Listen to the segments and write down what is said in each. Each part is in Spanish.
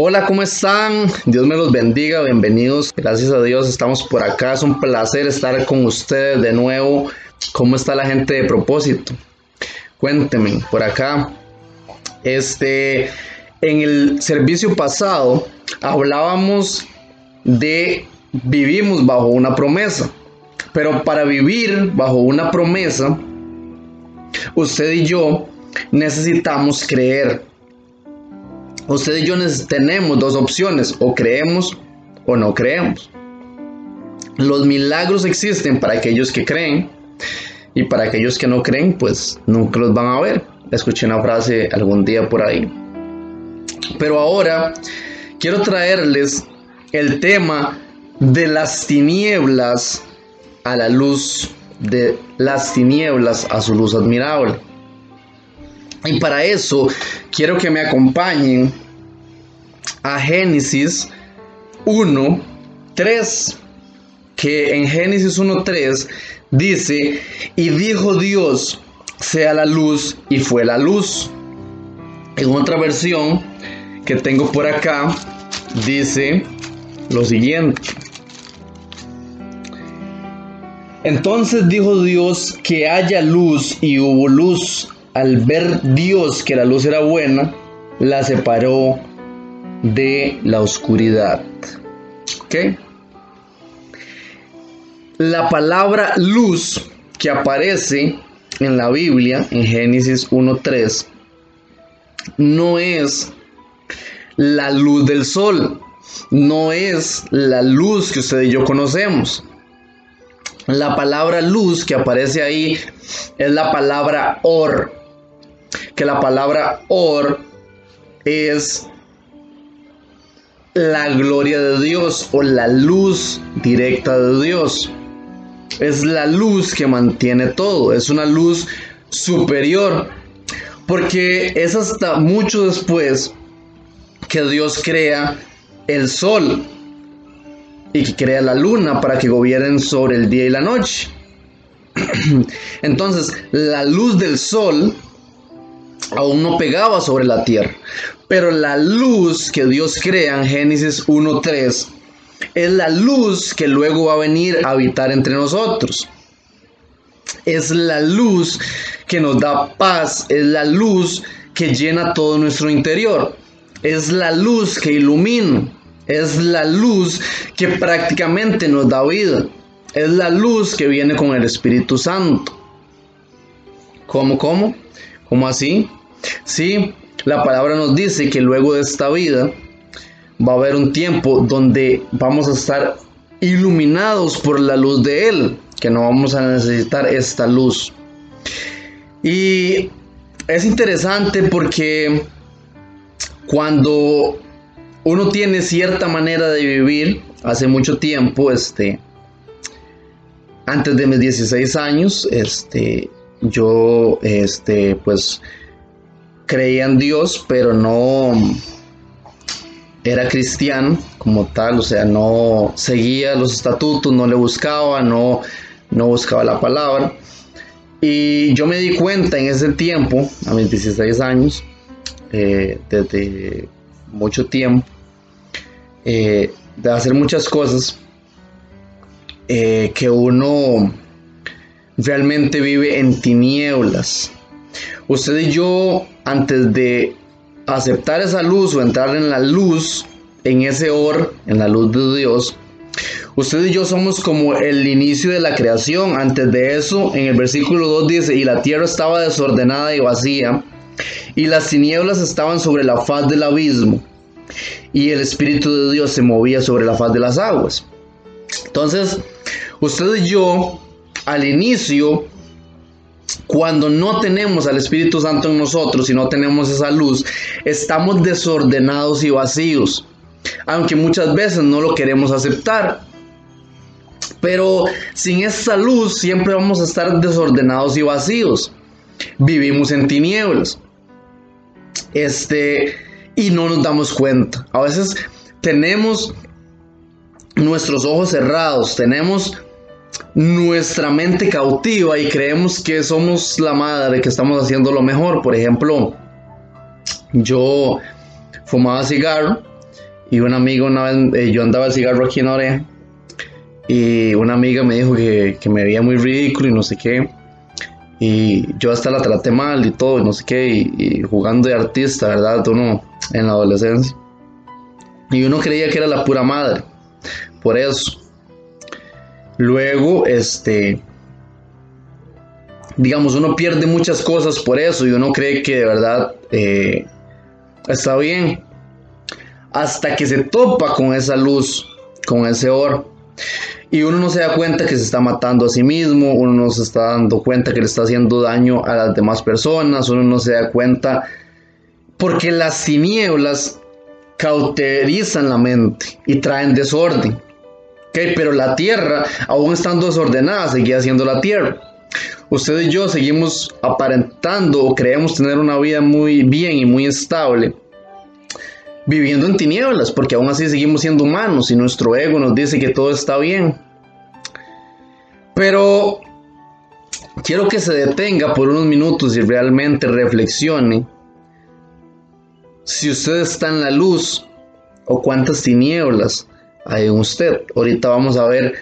Hola, ¿cómo están? Dios me los bendiga, bienvenidos. Gracias a Dios estamos por acá. Es un placer estar con ustedes de nuevo. ¿Cómo está la gente de propósito? Cuéntenme por acá. Este, en el servicio pasado hablábamos de vivimos bajo una promesa. Pero para vivir bajo una promesa, usted y yo necesitamos creer. Usted y yo tenemos dos opciones, o creemos o no creemos. Los milagros existen para aquellos que creen y para aquellos que no creen, pues nunca los van a ver. Escuché una frase algún día por ahí. Pero ahora quiero traerles el tema de las tinieblas a la luz de las tinieblas a su luz admirable. Y para eso quiero que me acompañen a Génesis 1, 3, que en Génesis 1, 3 dice, y dijo Dios, sea la luz, y fue la luz. En otra versión que tengo por acá, dice lo siguiente. Entonces dijo Dios que haya luz y hubo luz al ver Dios que la luz era buena, la separó de la oscuridad. La palabra luz que aparece en la Biblia, en Génesis 1.3, no es la luz del sol, no es la luz que usted y yo conocemos. La palabra luz que aparece ahí es la palabra or, que la palabra or es la gloria de Dios o la luz directa de Dios. Es la luz que mantiene todo, es una luz superior, porque es hasta mucho después que Dios crea el sol y que crea la luna para que gobiernen sobre el día y la noche. Entonces, la luz del sol aún no pegaba sobre la tierra. Pero la luz que Dios crea en Génesis 1.3 es la luz que luego va a venir a habitar entre nosotros. Es la luz que nos da paz, es la luz que llena todo nuestro interior. Es la luz que ilumina, es la luz que prácticamente nos da vida. Es la luz que viene con el Espíritu Santo. ¿Cómo, cómo? ¿Cómo así? Sí, la palabra nos dice que luego de esta vida va a haber un tiempo donde vamos a estar iluminados por la luz de Él, que no vamos a necesitar esta luz. Y es interesante porque cuando uno tiene cierta manera de vivir, hace mucho tiempo, este, antes de mis 16 años, este, yo, este, pues, creía en Dios, pero no era cristiano como tal, o sea, no seguía los estatutos, no le buscaba, no, no buscaba la palabra. Y yo me di cuenta en ese tiempo, a mis 16 años, eh, desde mucho tiempo, eh, de hacer muchas cosas eh, que uno realmente vive en tinieblas. Usted y yo, antes de aceptar esa luz o entrar en la luz, en ese or, en la luz de Dios, usted y yo somos como el inicio de la creación. Antes de eso, en el versículo 2 dice, y la tierra estaba desordenada y vacía, y las tinieblas estaban sobre la faz del abismo, y el Espíritu de Dios se movía sobre la faz de las aguas. Entonces, usted y yo, al inicio, cuando no tenemos al Espíritu Santo en nosotros y no tenemos esa luz, estamos desordenados y vacíos, aunque muchas veces no lo queremos aceptar. Pero sin esa luz siempre vamos a estar desordenados y vacíos. Vivimos en tinieblas. Este, y no nos damos cuenta. A veces tenemos nuestros ojos cerrados, tenemos nuestra mente cautiva y creemos que somos la madre, que estamos haciendo lo mejor. Por ejemplo, yo fumaba cigarro Y una amiga una vez, eh, yo andaba el cigarro aquí en la y una amiga me dijo que, que, me veía muy ridículo y no sé qué. Y yo hasta la traté mal y todo, y no sé qué, y, jugando de artista, ¿verdad? Uno en la adolescencia. Y uno creía que era la pura madre, por eso. Luego, este, digamos, uno pierde muchas cosas por eso y uno cree que de verdad eh, está bien. Hasta que se topa con esa luz, con ese oro. Y uno no se da cuenta que se está matando a sí mismo, uno no se está dando cuenta que le está haciendo daño a las demás personas, uno no se da cuenta porque las tinieblas cauterizan la mente y traen desorden. ¿Okay? Pero la tierra, aún estando desordenada, seguía siendo la tierra. Usted y yo seguimos aparentando o creemos tener una vida muy bien y muy estable viviendo en tinieblas, porque aún así seguimos siendo humanos y nuestro ego nos dice que todo está bien. Pero quiero que se detenga por unos minutos y realmente reflexione si usted está en la luz o cuántas tinieblas en usted. Ahorita vamos a ver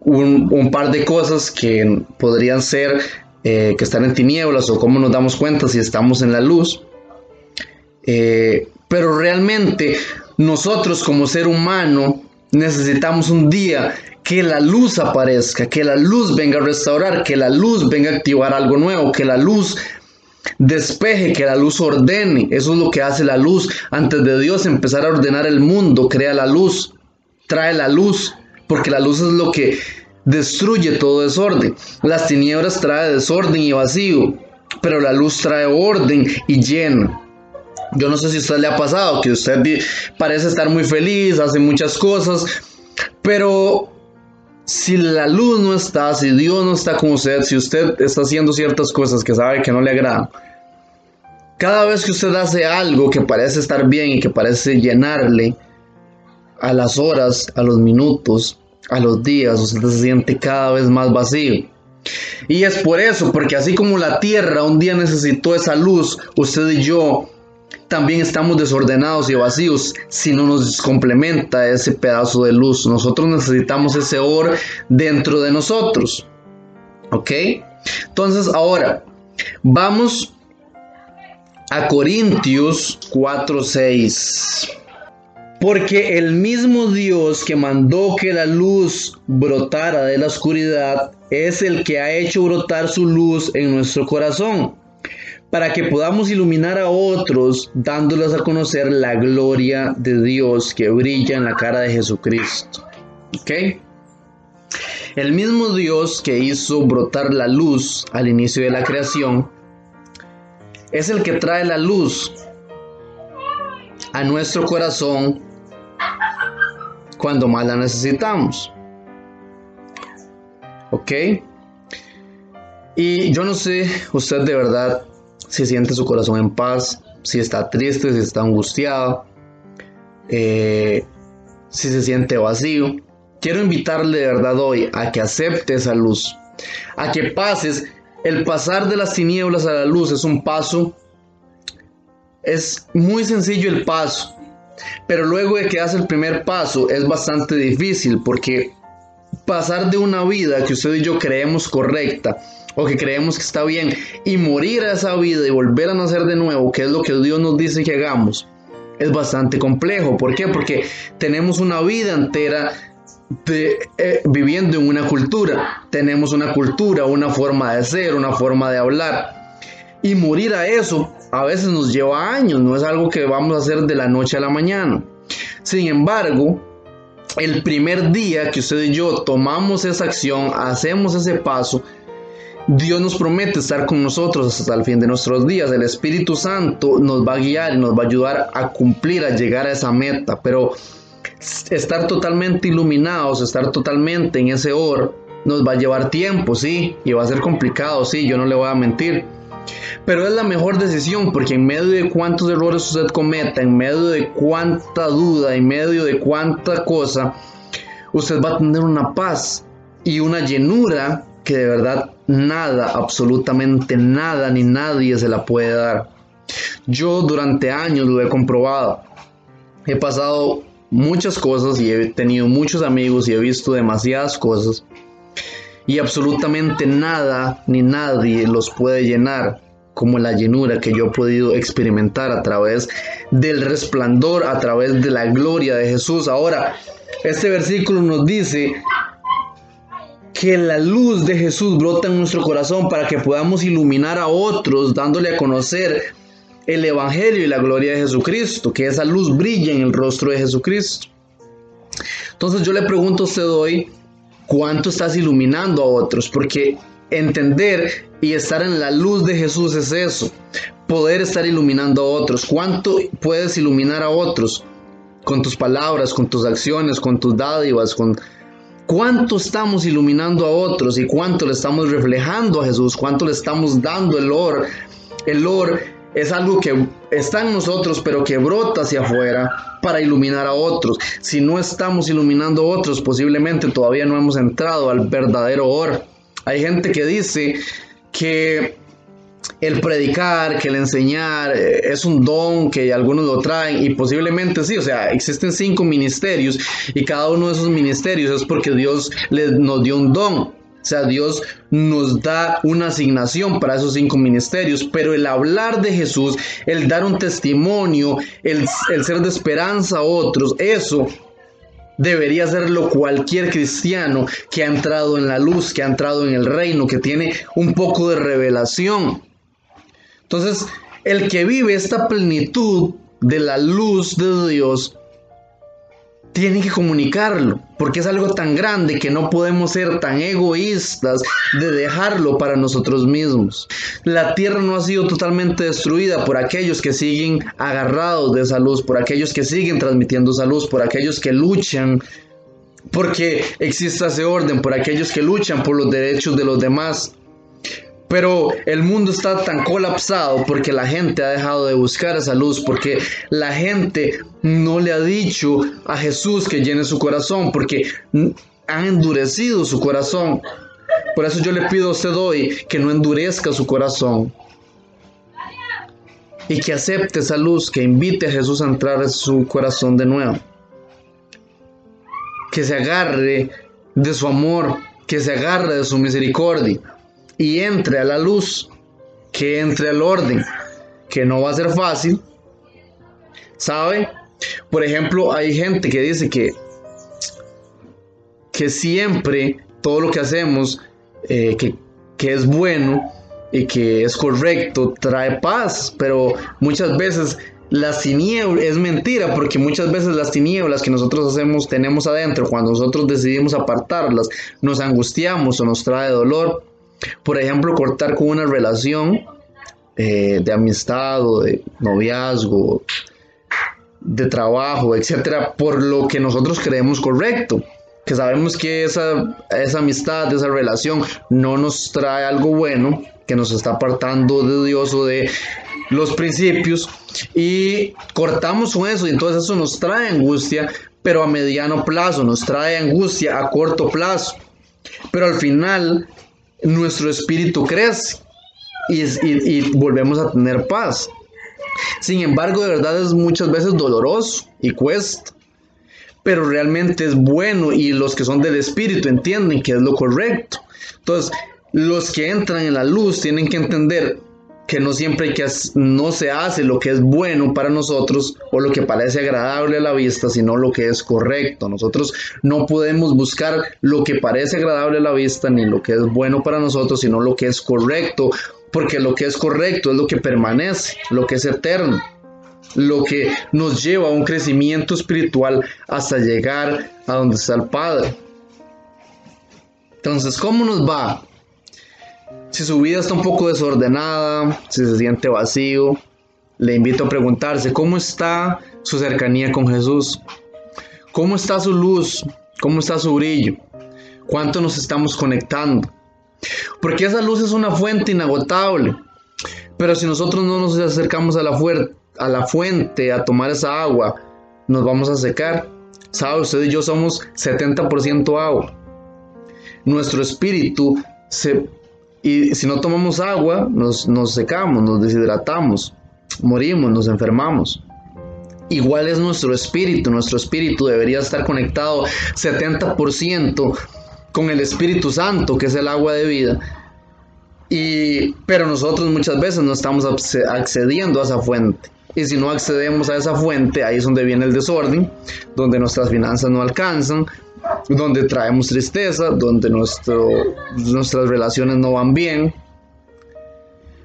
un, par de cosas que podrían ser eh, que están en tinieblas o cómo nos damos cuenta si estamos en la luz. Eh, pero realmente nosotros como ser humano necesitamos un día que la luz aparezca, que la luz venga a restaurar, que la luz venga a activar algo nuevo, que la luz despeje, que la luz ordene. Eso es lo que hace la luz. Antes de Dios empezar a ordenar el mundo, crea la luz, trae la luz, porque la luz es lo que destruye todo desorden. Las tinieblas trae desorden y vacío, pero la luz trae orden y llena. Yo no sé si a usted le ha pasado, que usted parece estar muy feliz, hace muchas cosas, pero si la luz no está, si Dios no está con usted, si usted está haciendo ciertas cosas que sabe que no le agradan, cada vez que usted hace algo que parece estar bien y que parece llenarle a las horas, a los minutos, a los días, usted se siente cada vez más vacío. Y es por eso, porque así como la tierra un día necesitó esa luz, usted y yo también estamos desordenados y vacíos si no nos complementa ese pedazo de luz. Nosotros necesitamos ese or dentro de nosotros. ¿Ok? Entonces ahora vamos a Corintios 4:6. Porque el mismo Dios que mandó que la luz brotara de la oscuridad es el que ha hecho brotar su luz en nuestro corazón para que podamos iluminar a otros dándoles a conocer la gloria de Dios que brilla en la cara de Jesucristo. ¿Ok? El mismo Dios que hizo brotar la luz al inicio de la creación es el que trae la luz a nuestro corazón cuando más la necesitamos. ¿Ok? Y yo no sé, usted de verdad si siente su corazón en paz, si está triste, si está angustiado, eh, si se siente vacío. Quiero invitarle de verdad hoy a que acepte esa luz, a que pases. El pasar de las tinieblas a la luz es un paso, es muy sencillo el paso, pero luego de que hace el primer paso es bastante difícil porque pasar de una vida que usted y yo creemos correcta o que creemos que está bien y morir a esa vida y volver a nacer de nuevo, que es lo que Dios nos dice que hagamos, es bastante complejo. ¿Por qué? Porque tenemos una vida entera de, eh, viviendo en una cultura. Tenemos una cultura, una forma de ser, una forma de hablar. Y morir a eso a veces nos lleva años, no es algo que vamos a hacer de la noche a la mañana. Sin embargo, el primer día que usted y yo tomamos esa acción, hacemos ese paso, Dios nos promete estar con nosotros hasta el fin de nuestros días. El Espíritu Santo nos va a guiar y nos va a ayudar a cumplir, a llegar a esa meta. Pero estar totalmente iluminados, estar totalmente en ese oro, nos va a llevar tiempo, sí, y va a ser complicado, sí, yo no le voy a mentir. Pero es la mejor decisión porque en medio de cuántos errores usted cometa, en medio de cuánta duda, en medio de cuánta cosa, usted va a tener una paz y una llenura que de verdad nada, absolutamente nada ni nadie se la puede dar. Yo durante años lo he comprobado. he pasado muchas cosas y he tenido muchos amigos y he visto demasiadas cosas y absolutamente nada ni nadie los puede llenar como la llenura que yo he podido experimentar a través del resplandor, a través de la gloria de Jesús. Ahora, este versículo nos dice que la luz de Jesús brota en nuestro corazón para que podamos iluminar a otros, dándole a conocer el Evangelio y la gloria de Jesucristo, que esa luz brille en el rostro de Jesucristo. Entonces yo le pregunto a usted hoy, ¿cuánto estás iluminando a otros? Porque entender y estar en la luz de Jesús es eso, poder estar iluminando a otros. ¿Cuánto puedes iluminar a otros? Con tus palabras, con tus acciones, con tus dádivas, con cuánto estamos iluminando a otros y cuánto le estamos reflejando a Jesús, cuánto le estamos dando el or. El or es algo que está en nosotros, pero que brota hacia afuera para iluminar a otros. Si no estamos iluminando a otros, posiblemente todavía no hemos entrado al verdadero or. Hay gente que dice que el predicar, que el enseñar eh, es un don que algunos lo traen y posiblemente sí, o sea, existen cinco ministerios y cada uno de esos ministerios es porque Dios les, nos dio un don. O sea, Dios nos da una asignación para esos cinco ministerios, pero el hablar de Jesús, el dar un testimonio, el, el ser de esperanza a otros, eso debería hacerlo cualquier cristiano que ha entrado en la luz, que ha entrado en el reino, que tiene un poco de revelación. Entonces, el que vive esta plenitud de la luz de Dios, tiene que comunicarlo, porque es algo tan grande que no podemos ser tan egoístas de dejarlo para nosotros mismos. La tierra no ha sido totalmente destruida por aquellos que siguen agarrados de esa luz, por aquellos que siguen transmitiendo esa luz, por aquellos que luchan porque exista ese orden, por aquellos que luchan por los derechos de los demás. Pero el mundo está tan colapsado porque la gente ha dejado de buscar esa luz, porque la gente no le ha dicho a Jesús que llene su corazón, porque han endurecido su corazón. Por eso yo le pido a usted hoy que no endurezca su corazón y que acepte esa luz, que invite a Jesús a entrar en su corazón de nuevo. Que se agarre de su amor, que se agarre de su misericordia y entre a la luz, que entre al orden, que no va a ser fácil. ¿Sabe? Por ejemplo, hay gente que dice que, que siempre todo lo que hacemos, eh, que, que es bueno y que es correcto, trae paz, pero muchas veces las tinieblas es mentira porque muchas veces las tinieblas que nosotros hacemos tenemos adentro cuando nosotros decidimos apartarlas nos angustiamos o nos trae dolor por ejemplo, cortar con una relación eh, de amistad o de noviazgo, de trabajo, etcétera, por lo que nosotros creemos correcto. Que sabemos que esa, esa amistad, esa relación no nos trae algo bueno, que nos está apartando de Dios o de los principios y cortamos con eso y entonces eso nos trae angustia, pero a mediano plazo, nos trae angustia a corto plazo. Pero al final nuestro espíritu crece y, volvemos a tener paz. Sin embargo, de verdad es muchas veces doloroso y cuesta, pero realmente es bueno y los que son del espíritu entienden que es lo correcto. Entonces, los que entran en la luz tienen que entender que no siempre que no se hace lo que es bueno para nosotros o lo que parece agradable a la vista, sino lo que es correcto. Nosotros no podemos buscar lo que parece agradable a la vista ni lo que es bueno para nosotros, sino lo que es correcto, porque lo que es correcto es lo que permanece, lo que es eterno, lo que nos lleva a un crecimiento espiritual hasta llegar a donde está el Padre. Entonces, ¿cómo nos va si su vida está un poco desordenada, si se siente vacío, le invito a preguntarse cómo está su cercanía con Jesús, cómo está su luz, cómo está su brillo, cuánto nos estamos conectando. Porque esa luz es una fuente inagotable. Pero si nosotros no nos acercamos a la, a la fuente a tomar esa agua, nos vamos a secar. ¿Sabe? Usted y yo somos 70% agua. Nuestro espíritu se y si no tomamos agua, nos, secamos, nos deshidratamos, morimos, nos enfermamos. igual es nuestro espíritu. Nuestro espíritu debería estar conectado 70% con el Espíritu Santo, que es el agua de vida. Y, pero nosotros muchas veces no estamos accediendo a esa fuente. Y si no accedemos a esa fuente, ahí es donde viene el desorden, donde nuestras finanzas no alcanzan, donde traemos tristeza, donde nuestro, nuestras relaciones no van bien.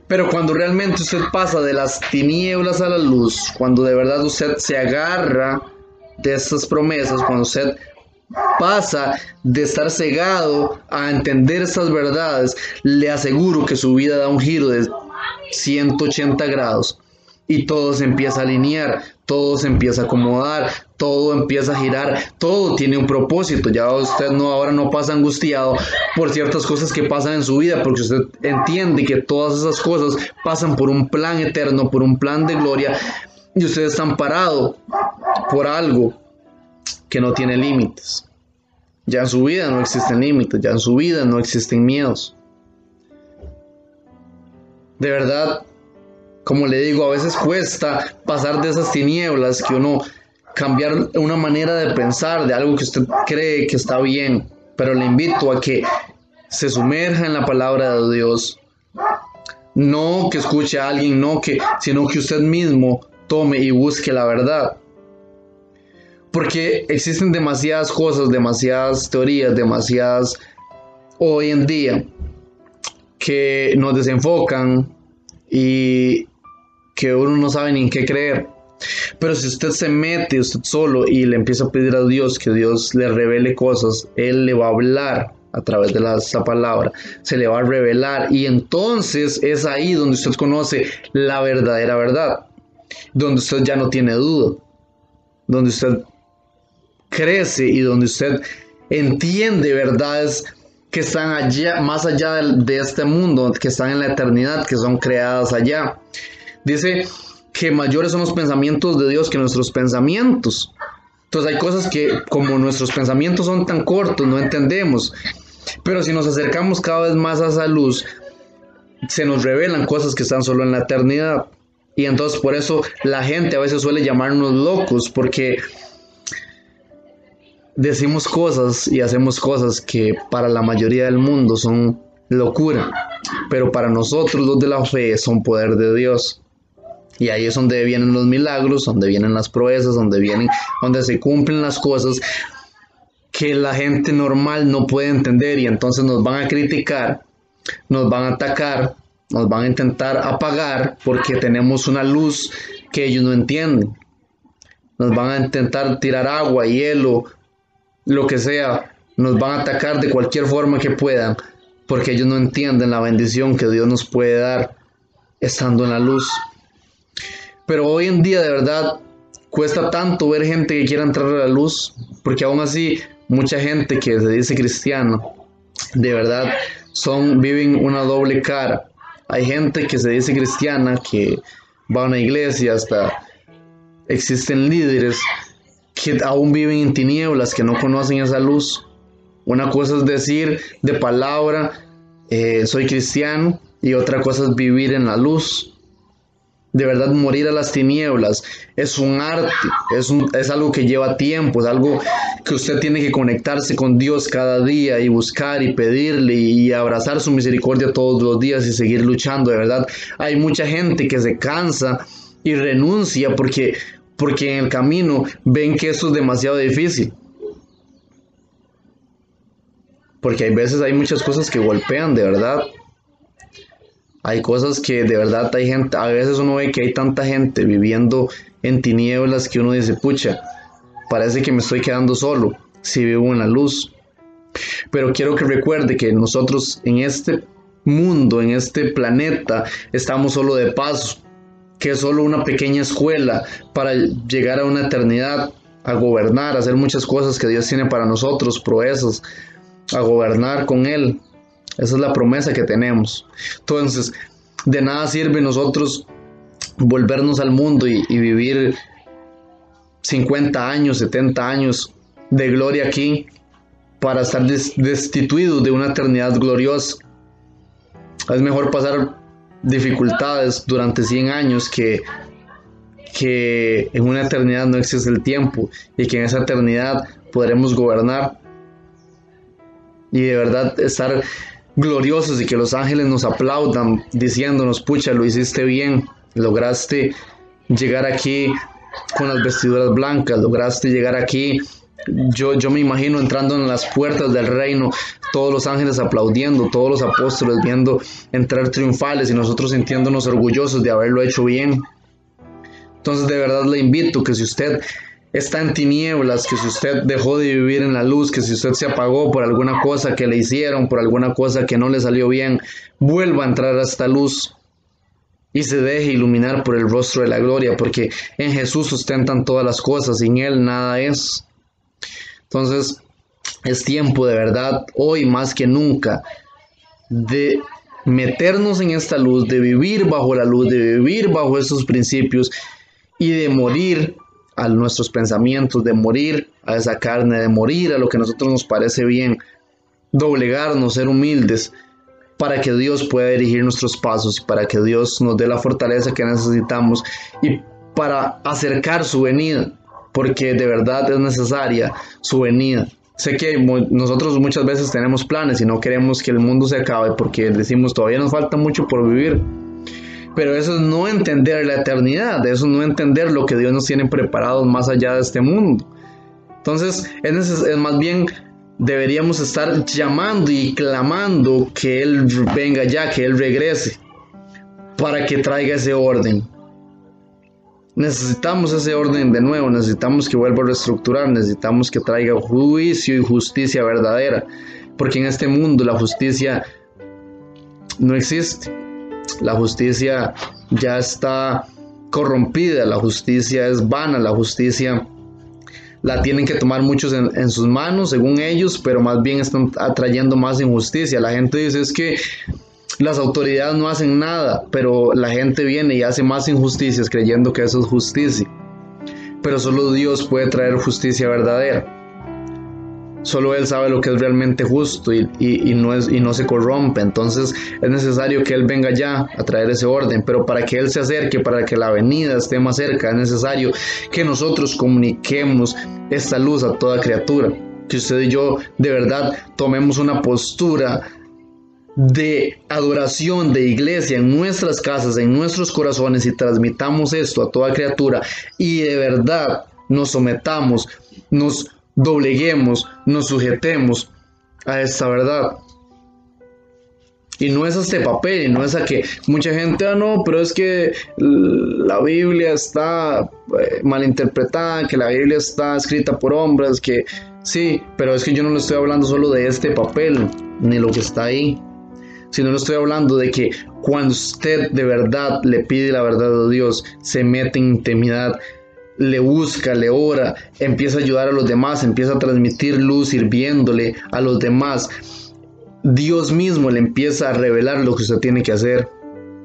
Pero cuando realmente usted pasa de las tinieblas a la luz, cuando de verdad usted se agarra de estas promesas, cuando usted pasa de estar cegado a entender estas verdades, le aseguro que su vida da un giro de 180 grados y todo se empieza a alinear, todo se empieza a acomodar, todo empieza a girar, todo tiene un propósito. Ya usted no ahora no pasa angustiado por ciertas cosas que pasan en su vida, porque usted entiende que todas esas cosas pasan por un plan eterno, por un plan de gloria, y usted está amparado por algo que no tiene límites. Ya en su vida no existen límites, ya en su vida no existen miedos. De verdad, como le digo, a veces cuesta pasar de esas tinieblas que uno cambiar una manera de pensar de algo que usted cree que está bien, pero le invito a que se sumerja en la palabra de Dios. No que escuche a alguien, no que, sino que usted mismo tome y busque la verdad. Porque existen demasiadas cosas, demasiadas teorías, demasiadas hoy en día que nos desenfocan y que uno no sabe ni en qué creer. Pero si usted se mete usted solo y le empieza a pedir a Dios que Dios le revele cosas, Él le va a hablar a través de la, palabra, se le va a revelar. Y entonces es ahí donde usted conoce la verdadera verdad, donde usted ya no tiene duda, donde usted crece y donde usted entiende verdades que están allá, más allá de este mundo, que están en la eternidad, que son creadas allá. Dice que mayores son los pensamientos de Dios que nuestros pensamientos. Entonces hay cosas que como nuestros pensamientos son tan cortos, no entendemos. Pero si nos acercamos cada vez más a esa luz, se nos revelan cosas que están solo en la eternidad. Y entonces por eso la gente a veces suele llamarnos locos, porque decimos cosas y hacemos cosas que para la mayoría del mundo son locura, pero para nosotros los de la fe son poder de Dios. Y ahí es donde vienen los milagros, donde vienen las proezas, donde vienen, donde se cumplen las cosas que la gente normal no puede entender y entonces nos van a criticar, nos van a atacar, nos van a intentar apagar porque tenemos una luz que ellos no entienden. Nos van a intentar tirar agua, hielo, lo que sea, nos van a atacar de cualquier forma que puedan porque ellos no entienden la bendición que Dios nos puede dar estando en la luz. Pero hoy en día de verdad cuesta tanto ver gente que quiera entrar a la luz, porque aún así mucha gente que se dice cristiano, de verdad, son, viven una doble cara. Hay gente que se dice cristiana, que va a una iglesia, hasta existen líderes que aún viven en tinieblas, que no conocen esa luz. Una cosa es decir de palabra, eh, soy cristiano, y otra cosa es vivir en la luz de verdad morir a las tinieblas es un arte, es, es algo que lleva tiempo, es algo que usted tiene que conectarse con Dios cada día y buscar y pedirle y abrazar su misericordia todos los días y seguir luchando, de verdad. Hay mucha gente que se cansa y renuncia porque, porque en el camino ven que esto es demasiado difícil. Porque hay veces hay muchas cosas que golpean, de verdad. Hay cosas que de verdad hay gente, a veces uno ve que hay tanta gente viviendo en tinieblas que uno dice, pucha, parece que me estoy quedando solo si vivo en la luz. Pero quiero que recuerde que nosotros en este mundo, en este planeta, estamos solo de paso, que es solo una pequeña escuela para llegar a una eternidad, a gobernar, a hacer muchas cosas que Dios tiene para nosotros, proezas, a gobernar con Él. Esa es la promesa que tenemos. Entonces, de nada sirve nosotros volvernos al mundo y, vivir 50 años, 70 años de gloria aquí para estar destituidos de una eternidad gloriosa. Es mejor pasar dificultades durante 100 años que, que en una eternidad no existe el tiempo y que en esa eternidad podremos gobernar y de verdad estar gloriosos y que los ángeles nos aplaudan diciéndonos, pucha, lo hiciste bien, lograste llegar aquí con las vestiduras blancas, lograste llegar aquí. Yo, yo me imagino entrando en las puertas del reino, todos los ángeles aplaudiendo, todos los apóstoles viendo entrar triunfales y nosotros sintiéndonos orgullosos de haberlo hecho bien. Entonces de verdad le invito que si usted está en tinieblas, que si usted dejó de vivir en la luz, que si usted se apagó por alguna cosa que le hicieron, por alguna cosa que no le salió bien, vuelva a entrar a esta luz y se deje iluminar por el rostro de la gloria, porque en Jesús sustentan todas las cosas, sin Él nada es. Entonces, es tiempo de verdad, hoy más que nunca, de meternos en esta luz, de vivir bajo la luz, de vivir bajo esos principios y de morir a nuestros pensamientos, de morir a esa carne, de morir a lo que a nosotros nos parece bien, doblegarnos, ser humildes, para que Dios pueda dirigir nuestros pasos para que Dios nos dé la fortaleza que necesitamos y para acercar su venida, porque de verdad es necesaria su venida. Sé que nosotros muchas veces tenemos planes y no queremos que el mundo se acabe porque decimos todavía nos falta mucho por vivir. Pero eso es no entender la eternidad, eso es no entender lo que Dios nos tiene preparado más allá de este mundo. Entonces es, es más bien deberíamos estar llamando y clamando que Él venga ya, que Él regrese, para que traiga ese orden. Necesitamos ese orden de nuevo, necesitamos que vuelva a reestructurar, necesitamos que traiga juicio y justicia verdadera, porque en este mundo la justicia no existe. La justicia ya está corrompida, la justicia es vana, la justicia la tienen que tomar muchos en, sus manos, según ellos, pero más bien están atrayendo más injusticia. La gente dice es que las autoridades no hacen nada, pero la gente viene y hace más injusticias creyendo que eso es justicia. Pero solo Dios puede traer justicia verdadera. Solo Él sabe lo que es realmente justo y, no es, y no se corrompe. Entonces es necesario que Él venga ya a traer ese orden. Pero para que Él se acerque, para que la venida esté más cerca, es necesario que nosotros comuniquemos esta luz a toda criatura. Que usted y yo de verdad tomemos una postura de adoración de iglesia en nuestras casas, en nuestros corazones y transmitamos esto a toda criatura y de verdad nos sometamos, nos dobleguemos, nos sujetemos a esta verdad. Y no es este papel, y no es a que mucha gente, ah, no, pero es que la Biblia está eh, mal interpretada, que la Biblia está escrita por hombres, que sí, pero es que yo no le estoy hablando solo de este papel, ni lo que está ahí, sino le estoy hablando de que cuando usted de verdad le pide la verdad a Dios, se mete en intimidad, le busca, le ora, empieza a ayudar a los demás, empieza a transmitir luz sirviéndole a los demás. Dios mismo le empieza a revelar lo que usted tiene que hacer.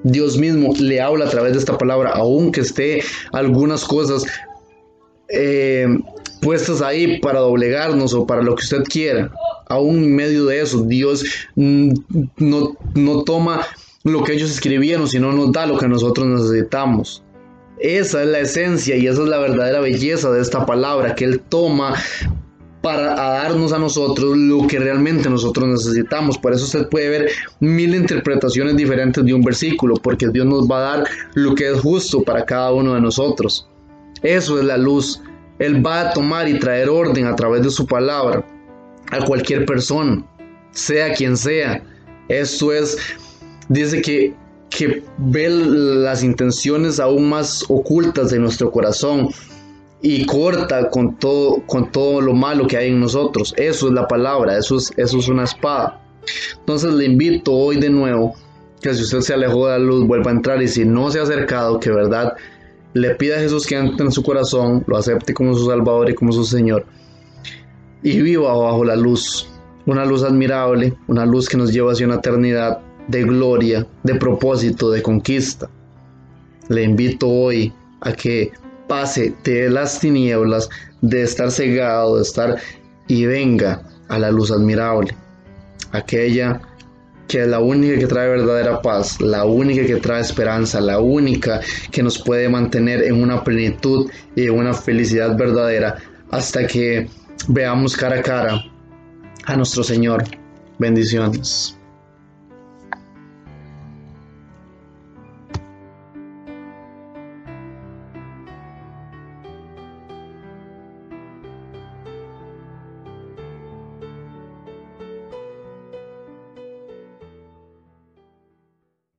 Dios mismo le habla a través de esta palabra, aunque esté algunas cosas eh, puestas ahí para doblegarnos o para lo que usted quiera. Aún en medio de eso, Dios mm, no, no toma lo que ellos escribieron, sino nos da lo que nosotros necesitamos. Esa es la esencia y esa es la verdadera belleza de esta palabra que Él toma para darnos a nosotros lo que realmente nosotros necesitamos. Por eso usted puede ver mil interpretaciones diferentes de un versículo, porque Dios nos va a dar lo que es justo para cada uno de nosotros. Eso es la luz. Él va a tomar y traer orden a través de su palabra a cualquier persona, sea quien sea. Esto es, dice que que ve las intenciones aún más ocultas de nuestro corazón y corta con todo, con todo lo malo que hay en nosotros. Eso es la palabra, eso es, eso es una espada. Entonces le invito hoy de nuevo que si usted se alejó de la luz, vuelva a entrar y si no se ha acercado, que verdad le pida a Jesús que entre en su corazón, lo acepte como su Salvador y como su Señor y viva bajo la luz, una luz admirable, una luz que nos lleva hacia una eternidad de gloria, de propósito, de conquista. Le invito hoy a que pase de las tinieblas, de estar cegado, de estar y venga a la luz admirable, aquella que es la única que trae verdadera paz, la única que trae esperanza, la única que nos puede mantener en una plenitud y en una felicidad verdadera hasta que veamos cara a cara a nuestro Señor. Bendiciones.